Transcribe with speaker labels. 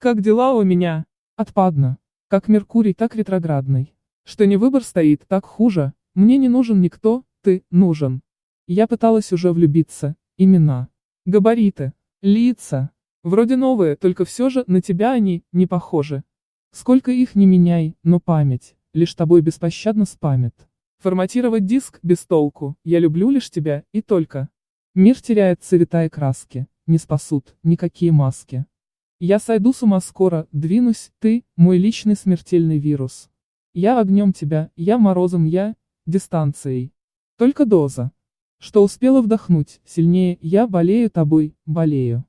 Speaker 1: Как дела у меня? Отпадно. Как Меркурий, так ретроградный. Что не выбор стоит, так хуже. Мне не нужен никто, ты нужен. Я пыталась уже влюбиться. Имена. Габариты. Лица. Вроде новые, только все же на тебя они не похожи. Сколько их не меняй, но память, лишь тобой беспощадно спамит. Форматировать диск без толку, я люблю лишь тебя, и только. Мир теряет цвета и краски, не спасут никакие маски. Я сойду с ума скоро, двинусь, ты, мой личный смертельный вирус. Я огнем тебя, я морозом, я, дистанцией. Только доза. Что успела вдохнуть, сильнее, я болею тобой, болею.